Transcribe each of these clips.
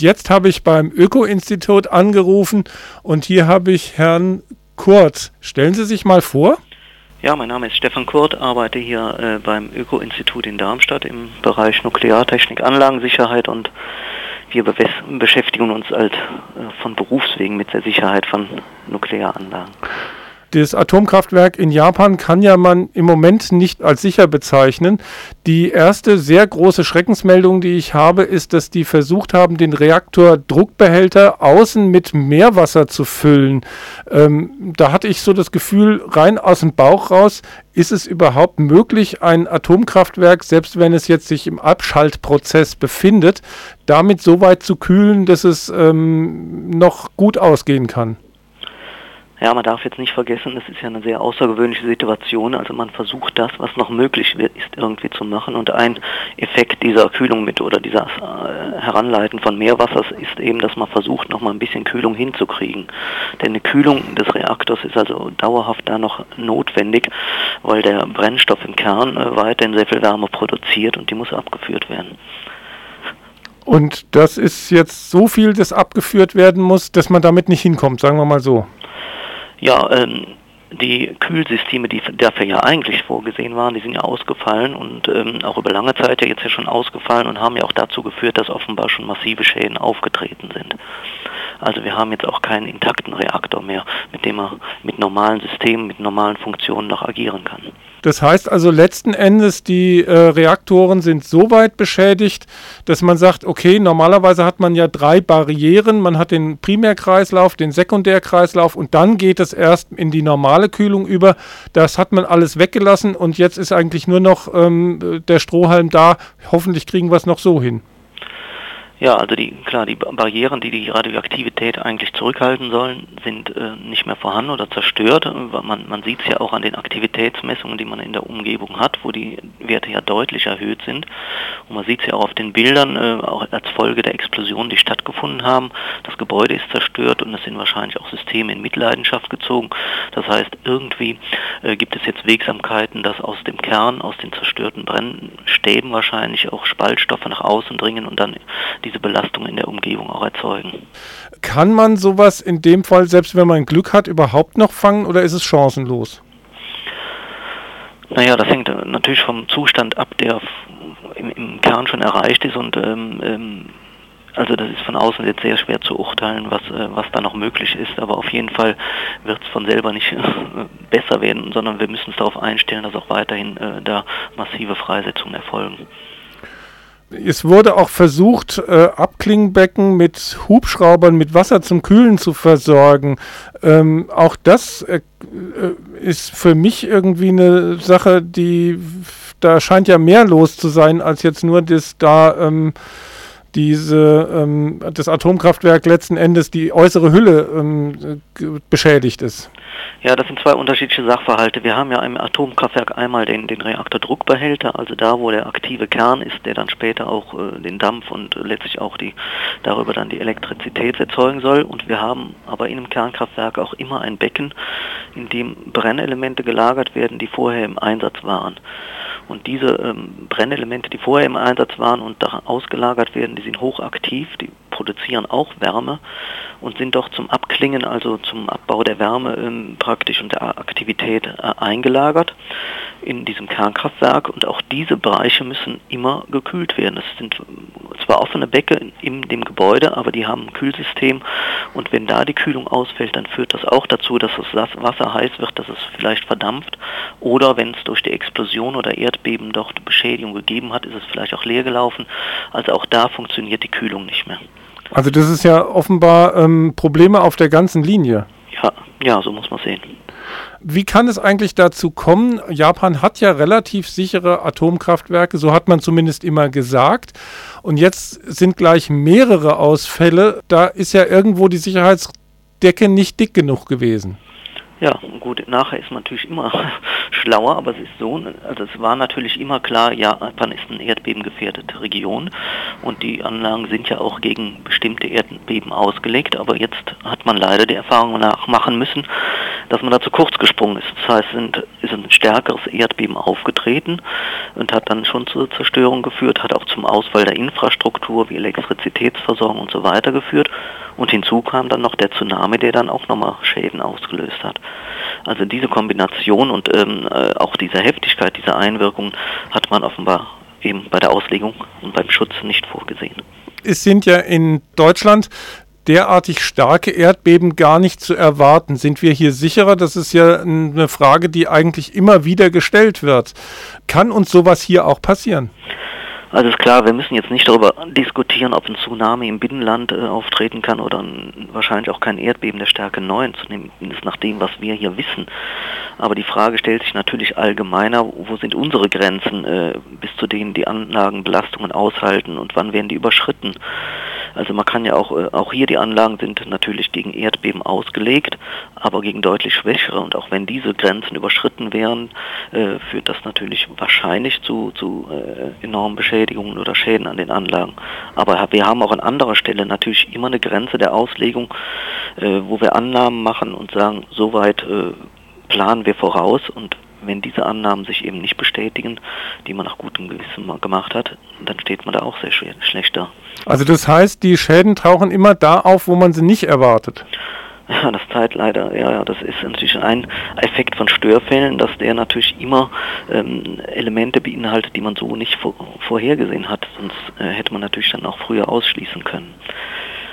Jetzt habe ich beim Öko-Institut angerufen und hier habe ich Herrn Kurt. Stellen Sie sich mal vor. Ja, mein Name ist Stefan Kurt, arbeite hier äh, beim Öko-Institut in Darmstadt im Bereich Nukleartechnik, Anlagensicherheit und wir beschäftigen uns halt äh, von Berufswegen mit der Sicherheit von Nuklearanlagen. Das Atomkraftwerk in Japan kann ja man im Moment nicht als sicher bezeichnen. Die erste sehr große Schreckensmeldung, die ich habe, ist, dass die versucht haben, den Reaktordruckbehälter außen mit Meerwasser zu füllen. Ähm, da hatte ich so das Gefühl, rein aus dem Bauch raus, ist es überhaupt möglich, ein Atomkraftwerk, selbst wenn es jetzt sich im Abschaltprozess befindet, damit so weit zu kühlen, dass es ähm, noch gut ausgehen kann? Ja, man darf jetzt nicht vergessen, das ist ja eine sehr außergewöhnliche Situation. Also man versucht das, was noch möglich ist, irgendwie zu machen. Und ein Effekt dieser Kühlung mit oder dieser äh, Heranleiten von Meerwassers ist eben, dass man versucht, noch mal ein bisschen Kühlung hinzukriegen. Denn eine Kühlung des Reaktors ist also dauerhaft da noch notwendig, weil der Brennstoff im Kern äh, weiterhin sehr viel Wärme produziert und die muss abgeführt werden. Und das ist jetzt so viel, das abgeführt werden muss, dass man damit nicht hinkommt, sagen wir mal so. Ja, ähm, die Kühlsysteme, die dafür ja eigentlich vorgesehen waren, die sind ja ausgefallen und ähm, auch über lange Zeit ja jetzt ja schon ausgefallen und haben ja auch dazu geführt, dass offenbar schon massive Schäden aufgetreten sind. Also wir haben jetzt auch keinen intakten Reaktor mehr, mit dem er mit normalen Systemen, mit normalen Funktionen noch agieren kann. Das heißt also letzten Endes, die äh, Reaktoren sind so weit beschädigt, dass man sagt, okay, normalerweise hat man ja drei Barrieren. Man hat den Primärkreislauf, den Sekundärkreislauf und dann geht es erst in die normale Kühlung über. Das hat man alles weggelassen und jetzt ist eigentlich nur noch ähm, der Strohhalm da. Hoffentlich kriegen wir es noch so hin. Ja, also die klar, die Barrieren, die die Radioaktivität eigentlich zurückhalten sollen, sind äh, nicht mehr vorhanden oder zerstört. Man, man sieht es ja auch an den Aktivitätsmessungen, die man in der Umgebung hat, wo die Werte ja deutlich erhöht sind. Und man sieht es ja auch auf den Bildern, äh, auch als Folge der Explosionen, die stattgefunden haben. Das Gebäude ist zerstört und es sind wahrscheinlich auch Systeme in Mitleidenschaft gezogen. Das heißt, irgendwie äh, gibt es jetzt Wegsamkeiten, dass aus dem Kern, aus den zerstörten Brennstäben wahrscheinlich auch Spaltstoffe nach außen dringen und dann die diese Belastung in der Umgebung auch erzeugen. Kann man sowas in dem Fall, selbst wenn man Glück hat, überhaupt noch fangen oder ist es chancenlos? Naja, das hängt natürlich vom Zustand ab, der im, im Kern schon erreicht ist und ähm, ähm, also das ist von außen jetzt sehr schwer zu urteilen, was, äh, was da noch möglich ist, aber auf jeden Fall wird es von selber nicht äh, besser werden, sondern wir müssen uns darauf einstellen, dass auch weiterhin äh, da massive Freisetzungen erfolgen. Es wurde auch versucht, äh, Abklingbecken mit Hubschraubern mit Wasser zum Kühlen zu versorgen. Ähm, auch das äh, äh, ist für mich irgendwie eine Sache, die da scheint ja mehr los zu sein, als jetzt nur das da ähm, diese ähm, das Atomkraftwerk letzten Endes die äußere Hülle ähm, beschädigt ist. Ja, das sind zwei unterschiedliche Sachverhalte. Wir haben ja im Atomkraftwerk einmal den, den Reaktordruckbehälter, also da, wo der aktive Kern ist, der dann später auch äh, den Dampf und letztlich auch die darüber dann die Elektrizität erzeugen soll. Und wir haben aber in einem Kernkraftwerk auch immer ein Becken, in dem Brennelemente gelagert werden, die vorher im Einsatz waren. Und diese ähm, Brennelemente, die vorher im Einsatz waren und da ausgelagert werden, die sind hochaktiv, die produzieren auch Wärme und sind doch zum Abklingen, also zum Abbau der Wärme ähm, praktisch und der Aktivität äh, eingelagert in diesem Kernkraftwerk und auch diese Bereiche müssen immer gekühlt werden. Es sind zwar offene Becke in dem Gebäude, aber die haben ein Kühlsystem und wenn da die Kühlung ausfällt, dann führt das auch dazu, dass das Wasser heiß wird, dass es vielleicht verdampft oder wenn es durch die Explosion oder Erdbeben dort Beschädigung gegeben hat, ist es vielleicht auch leer gelaufen. Also auch da funktioniert die Kühlung nicht mehr. Also das ist ja offenbar ähm, Probleme auf der ganzen Linie. Ja, ja, so muss man sehen. Wie kann es eigentlich dazu kommen? Japan hat ja relativ sichere Atomkraftwerke, so hat man zumindest immer gesagt. Und jetzt sind gleich mehrere Ausfälle. Da ist ja irgendwo die Sicherheitsdecke nicht dick genug gewesen. Ja, gut, nachher ist man natürlich immer schlauer, aber es ist so, also es war natürlich immer klar, Japan ist eine erdbebengefährdete Region und die Anlagen sind ja auch gegen bestimmte Erdbeben ausgelegt, aber jetzt hat man leider die Erfahrung nachmachen müssen, dass man da zu kurz gesprungen ist. Das heißt, sind, ein stärkeres Erdbeben aufgetreten und hat dann schon zur Zerstörung geführt, hat auch zum Ausfall der Infrastruktur wie Elektrizitätsversorgung und so weiter geführt und hinzu kam dann noch der Tsunami, der dann auch nochmal Schäden ausgelöst hat. Also diese Kombination und ähm, äh, auch diese Heftigkeit dieser Einwirkungen hat man offenbar eben bei der Auslegung und beim Schutz nicht vorgesehen. Es sind ja in Deutschland derartig starke Erdbeben gar nicht zu erwarten. Sind wir hier sicherer? Das ist ja eine Frage, die eigentlich immer wieder gestellt wird. Kann uns sowas hier auch passieren? Also ist klar, wir müssen jetzt nicht darüber diskutieren, ob ein Tsunami im Binnenland äh, auftreten kann oder ein, wahrscheinlich auch kein Erdbeben der Stärke 9, zumindest nach dem, was wir hier wissen. Aber die Frage stellt sich natürlich allgemeiner, wo sind unsere Grenzen, äh, bis zu denen die Anlagen Belastungen aushalten und wann werden die überschritten? Also man kann ja auch, äh, auch hier die Anlagen sind natürlich gegen Erdbeben ausgelegt, aber gegen deutlich schwächere. Und auch wenn diese Grenzen überschritten wären, äh, führt das natürlich wahrscheinlich zu, zu äh, enormen Beschädigungen oder Schäden an den Anlagen. Aber wir haben auch an anderer Stelle natürlich immer eine Grenze der Auslegung, wo wir Annahmen machen und sagen, soweit planen wir voraus und wenn diese Annahmen sich eben nicht bestätigen, die man nach gutem Gewissen gemacht hat, dann steht man da auch sehr schlecht da. Also das heißt, die Schäden tauchen immer da auf, wo man sie nicht erwartet. Ja, das Zeit leider, ja, ja, das ist natürlich ein Effekt von Störfällen, dass der natürlich immer ähm, Elemente beinhaltet, die man so nicht vor, vorhergesehen hat, sonst äh, hätte man natürlich dann auch früher ausschließen können.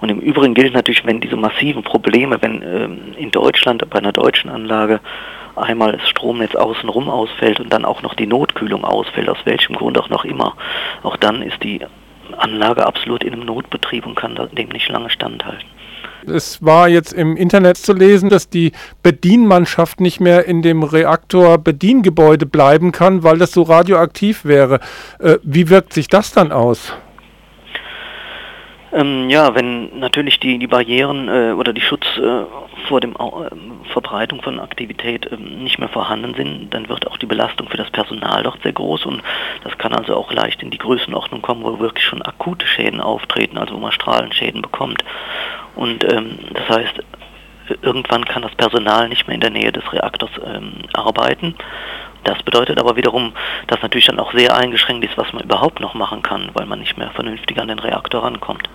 Und im Übrigen gilt natürlich, wenn diese massiven Probleme, wenn ähm, in Deutschland bei einer deutschen Anlage einmal das Stromnetz außenrum ausfällt und dann auch noch die Notkühlung ausfällt, aus welchem Grund auch noch immer, auch dann ist die Anlage absolut in einem Notbetrieb und kann dem nicht lange standhalten. Es war jetzt im Internet zu lesen, dass die Bedienmannschaft nicht mehr in dem Reaktor-Bediengebäude bleiben kann, weil das so radioaktiv wäre. Äh, wie wirkt sich das dann aus? Ähm, ja, wenn natürlich die, die Barrieren äh, oder die Schutz äh, vor dem äh, Verbreitung von Aktivität ähm, nicht mehr vorhanden sind, dann wird auch die Belastung für das Personal dort sehr groß und das kann also auch leicht in die Größenordnung kommen, wo wirklich schon akute Schäden auftreten, also wo man Strahlenschäden bekommt. Und ähm, das heißt, irgendwann kann das Personal nicht mehr in der Nähe des Reaktors ähm, arbeiten. Das bedeutet aber wiederum, dass natürlich dann auch sehr eingeschränkt ist, was man überhaupt noch machen kann, weil man nicht mehr vernünftig an den Reaktor rankommt.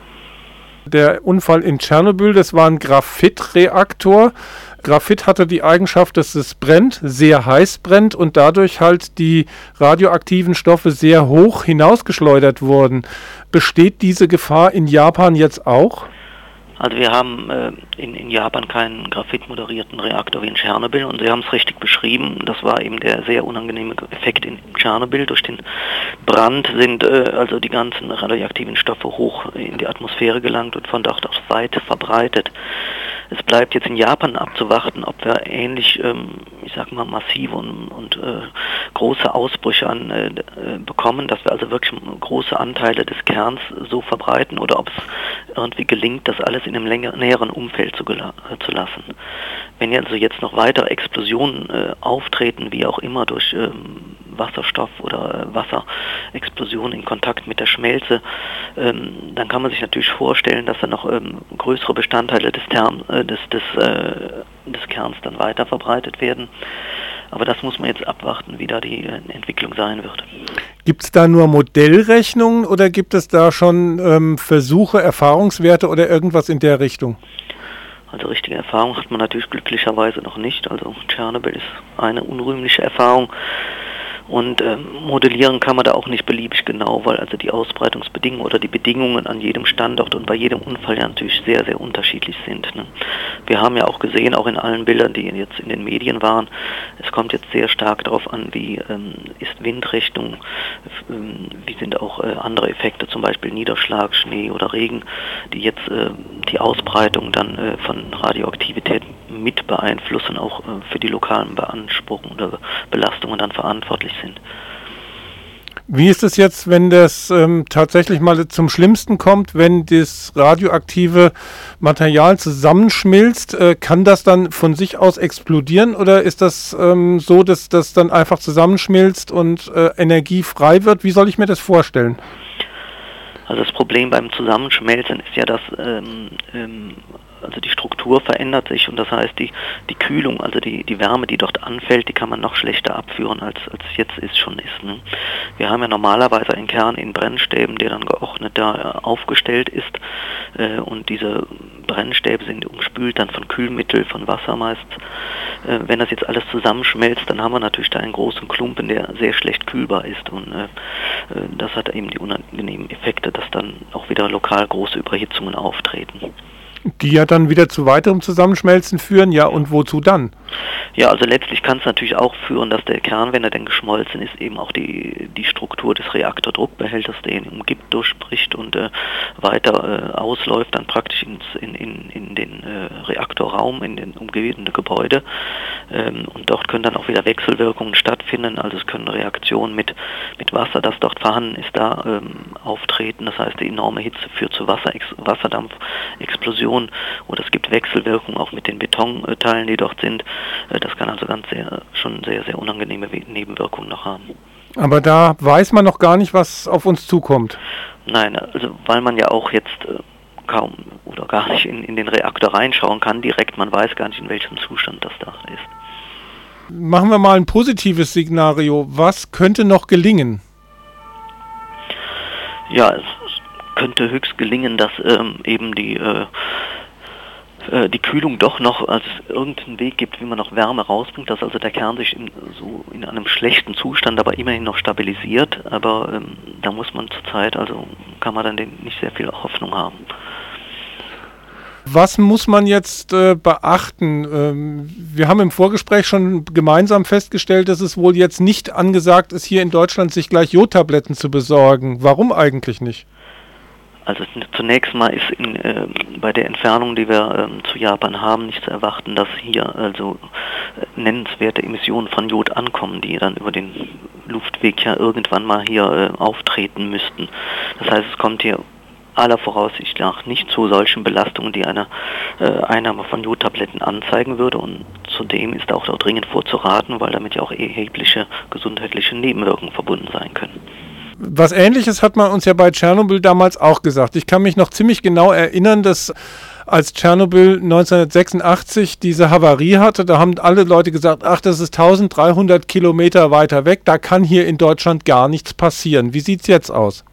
Der Unfall in Tschernobyl, das war ein Graphitreaktor. Graphit hatte die Eigenschaft, dass es brennt, sehr heiß brennt und dadurch halt die radioaktiven Stoffe sehr hoch hinausgeschleudert wurden. Besteht diese Gefahr in Japan jetzt auch? Also wir haben äh, in, in Japan keinen graphitmoderierten Reaktor wie in Tschernobyl und Sie haben es richtig beschrieben, das war eben der sehr unangenehme Effekt in Tschernobyl. Durch den Brand sind äh, also die ganzen radioaktiven Stoffe hoch in die Atmosphäre gelangt und von dort aus weit verbreitet. Es bleibt jetzt in Japan abzuwarten, ob wir ähnlich, ähm, ich sag mal, massive und, und äh, große Ausbrüche an, äh, äh, bekommen, dass wir also wirklich große Anteile des Kerns so verbreiten oder ob es irgendwie gelingt, das alles in einem länger, näheren Umfeld zu, äh, zu lassen. Wenn also jetzt noch weitere Explosionen äh, auftreten, wie auch immer durch ähm, Wasserstoff oder äh, Wasserexplosionen in Kontakt mit der Schmelze, ähm, dann kann man sich natürlich vorstellen, dass dann noch ähm, größere Bestandteile des, Term, äh, des, des, äh, des Kerns dann weiter verbreitet werden. Aber das muss man jetzt abwarten, wie da die Entwicklung sein wird. Gibt es da nur Modellrechnungen oder gibt es da schon ähm, Versuche, Erfahrungswerte oder irgendwas in der Richtung? Also richtige Erfahrung hat man natürlich glücklicherweise noch nicht. Also Tschernobyl ist eine unrühmliche Erfahrung. Und ähm, modellieren kann man da auch nicht beliebig genau, weil also die Ausbreitungsbedingungen oder die Bedingungen an jedem Standort und bei jedem Unfall ja natürlich sehr, sehr unterschiedlich sind. Ne? Wir haben ja auch gesehen, auch in allen Bildern, die jetzt in den Medien waren, es kommt jetzt sehr stark darauf an, wie ähm, ist Windrichtung, ähm, wie sind auch äh, andere Effekte, zum Beispiel Niederschlag, Schnee oder Regen, die jetzt äh, die Ausbreitung dann äh, von Radioaktivität mit beeinflussen, auch äh, für die lokalen Beanspruchungen oder Belastungen dann verantwortlich sind. Wie ist es jetzt, wenn das ähm, tatsächlich mal zum Schlimmsten kommt, wenn das radioaktive Material zusammenschmilzt? Äh, kann das dann von sich aus explodieren oder ist das ähm, so, dass das dann einfach zusammenschmilzt und äh, Energie frei wird? Wie soll ich mir das vorstellen? Also das Problem beim Zusammenschmelzen ist ja, dass ähm, ähm, also die Struktur verändert sich und das heißt die, die Kühlung, also die, die Wärme, die dort anfällt, die kann man noch schlechter abführen, als, als jetzt ist schon ist. Ne? Wir haben ja normalerweise einen Kern in Brennstäben, der dann geordnet da äh, aufgestellt ist äh, und diese Brennstäbe sind umspült dann von Kühlmittel, von Wasser meist. Äh, wenn das jetzt alles zusammenschmelzt, dann haben wir natürlich da einen großen Klumpen, der sehr schlecht kühlbar ist und äh, äh das hat eben die unangenehmen Effekte, dass dann auch wieder lokal große Überhitzungen auftreten. Die ja dann wieder zu weiterem Zusammenschmelzen führen, ja, und wozu dann? Ja, also letztlich kann es natürlich auch führen, dass der Kern, wenn er denn geschmolzen ist, eben auch die, die Struktur des Reaktordruckbehälters, der ihn umgibt, durchbricht und äh, weiter äh, ausläuft, dann praktisch ins, in, in, in den äh, Reaktorraum, in den umgebenden Gebäude. Ähm, und dort können dann auch wieder Wechselwirkungen stattfinden, also es können Reaktionen mit, mit Wasser, das dort vorhanden ist, da ähm, auftreten. Das heißt, die enorme Hitze führt zu Wasser, Wasserdampfexplosionen oder es gibt Wechselwirkungen auch mit den Betonteilen, die dort sind. Äh, das kann also ganz sehr, schon sehr, sehr unangenehme Nebenwirkungen noch haben. Aber da weiß man noch gar nicht, was auf uns zukommt. Nein, also weil man ja auch jetzt äh, kaum oder gar nicht in, in den Reaktor reinschauen kann direkt, man weiß gar nicht, in welchem Zustand das da ist. Machen wir mal ein positives Szenario. Was könnte noch gelingen? Ja, es könnte höchst gelingen, dass ähm, eben die äh, äh, die Kühlung doch noch als irgendeinen Weg gibt, wie man noch Wärme rausbringt, dass also der Kern sich in, so in einem schlechten Zustand aber immerhin noch stabilisiert, aber ähm, da muss man zurzeit, also kann man dann nicht sehr viel Hoffnung haben. Was muss man jetzt äh, beachten? Ähm, wir haben im Vorgespräch schon gemeinsam festgestellt, dass es wohl jetzt nicht angesagt ist, hier in Deutschland sich gleich Jodtabletten zu besorgen. Warum eigentlich nicht? Also zunächst mal ist in, äh, bei der Entfernung, die wir äh, zu Japan haben, nicht zu erwarten, dass hier also äh, nennenswerte Emissionen von Jod ankommen, die dann über den Luftweg ja irgendwann mal hier äh, auftreten müssten. Das heißt, es kommt hier aller Voraussicht nach nicht zu solchen Belastungen, die eine äh, Einnahme von Jodtabletten anzeigen würde. Und zudem ist auch, auch dringend vorzuraten, weil damit ja auch erhebliche gesundheitliche Nebenwirkungen verbunden sein können. Was ähnliches hat man uns ja bei Tschernobyl damals auch gesagt. Ich kann mich noch ziemlich genau erinnern, dass als Tschernobyl 1986 diese Havarie hatte, da haben alle Leute gesagt, ach, das ist 1300 Kilometer weiter weg, da kann hier in Deutschland gar nichts passieren. Wie sieht es jetzt aus?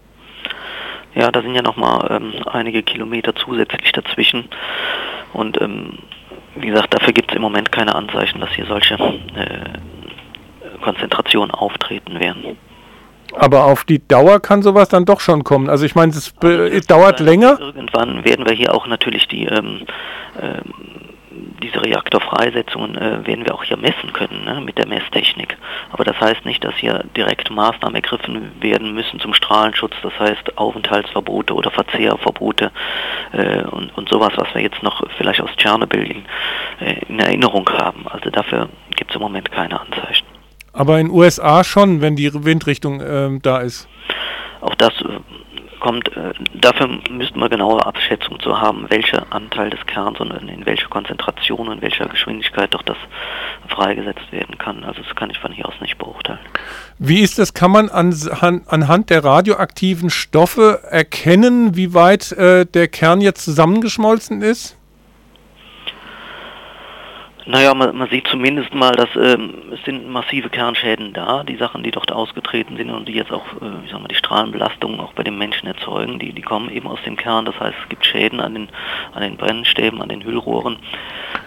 Ja, da sind ja nochmal ähm, einige Kilometer zusätzlich dazwischen. Und ähm, wie gesagt, dafür gibt es im Moment keine Anzeichen, dass hier solche äh, Konzentrationen auftreten werden. Aber auf die Dauer kann sowas dann doch schon kommen. Also ich meine, es also dauert länger. Irgendwann werden wir hier auch natürlich die ähm, ähm, diese Reaktorfreisetzungen äh, werden wir auch hier messen können ne, mit der Messtechnik. Aber das heißt nicht, dass hier direkt Maßnahmen ergriffen werden müssen zum Strahlenschutz, das heißt Aufenthaltsverbote oder Verzehrverbote äh, und, und sowas, was wir jetzt noch vielleicht aus Tschernobyl in, äh, in Erinnerung haben. Also dafür gibt es im Moment keine Anzeichen. Aber in USA schon, wenn die Windrichtung äh, da ist. Auch das äh, kommt, äh, dafür müssten wir genauere Abschätzung zu haben, welcher Anteil des Kerns und in welcher Konzentration und in welcher Geschwindigkeit doch das freigesetzt werden kann. Also das kann ich von hier aus nicht beurteilen. Wie ist das? Kann man an, an, anhand der radioaktiven Stoffe erkennen, wie weit äh, der Kern jetzt zusammengeschmolzen ist? Naja, man, man sieht zumindest mal, dass ähm, es sind massive Kernschäden da, die Sachen, die dort ausgetreten sind und die jetzt auch, äh, ich sag mal, die Strahlenbelastung auch bei den Menschen erzeugen, die, die kommen eben aus dem Kern. Das heißt, es gibt Schäden an den, an den Brennstäben, an den Hüllrohren.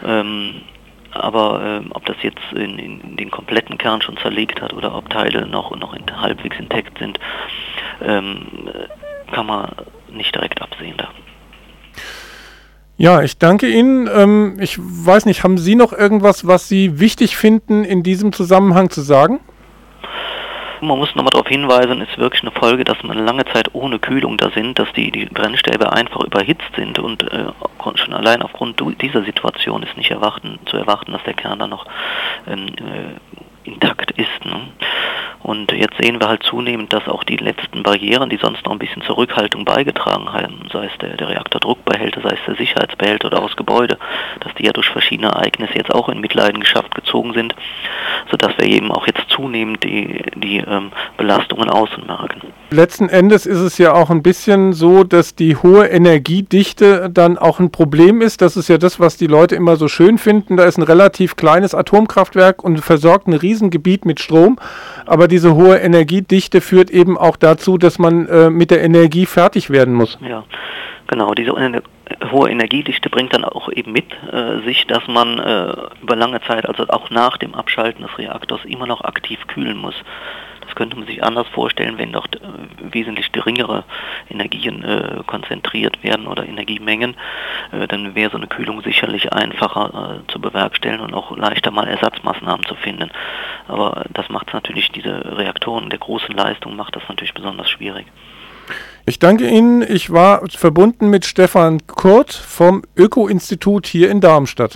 Ähm, aber ähm, ob das jetzt in, in, den kompletten Kern schon zerlegt hat oder ob Teile noch, noch in, halbwegs intakt sind, ähm, kann man nicht direkt absehen da. Ja, ich danke Ihnen. Ähm, ich weiß nicht, haben Sie noch irgendwas, was Sie wichtig finden, in diesem Zusammenhang zu sagen? Man muss nochmal darauf hinweisen, es ist wirklich eine Folge, dass man lange Zeit ohne Kühlung da sind, dass die, die Brennstäbe einfach überhitzt sind und äh, schon allein aufgrund dieser Situation ist nicht erwarten, zu erwarten, dass der Kern dann noch ähm, äh, intakt ist. Ne? Und jetzt sehen wir halt zunehmend, dass auch die letzten Barrieren, die sonst noch ein bisschen zur Rückhaltung beigetragen haben, sei es der, der Reaktordruckbehälter, sei es der Sicherheitsbehälter oder auch das Gebäude, dass die ja durch verschiedene Ereignisse jetzt auch in Mitleidenschaft gezogen sind, sodass wir eben auch jetzt zunehmend die, die ähm, Belastungen außen merken. Letzten Endes ist es ja auch ein bisschen so, dass die hohe Energiedichte dann auch ein Problem ist. Das ist ja das, was die Leute immer so schön finden. Da ist ein relativ kleines Atomkraftwerk und versorgt ein Riesengebiet mit Strom. Aber diese hohe Energiedichte führt eben auch dazu, dass man äh, mit der Energie fertig werden muss. Ja, genau. Diese hohe Energiedichte bringt dann auch eben mit äh, sich, dass man äh, über lange Zeit, also auch nach dem Abschalten des Reaktors, immer noch aktiv kühlen muss. Das könnte man sich anders vorstellen, wenn doch äh, wesentlich geringere Energien äh, konzentriert werden oder Energiemengen. Äh, dann wäre so eine Kühlung sicherlich einfacher äh, zu bewerkstelligen und auch leichter mal Ersatzmaßnahmen zu finden. Aber das macht natürlich diese Reaktoren der großen Leistung, macht das natürlich besonders schwierig. Ich danke Ihnen. Ich war verbunden mit Stefan Kurt vom Öko-Institut hier in Darmstadt.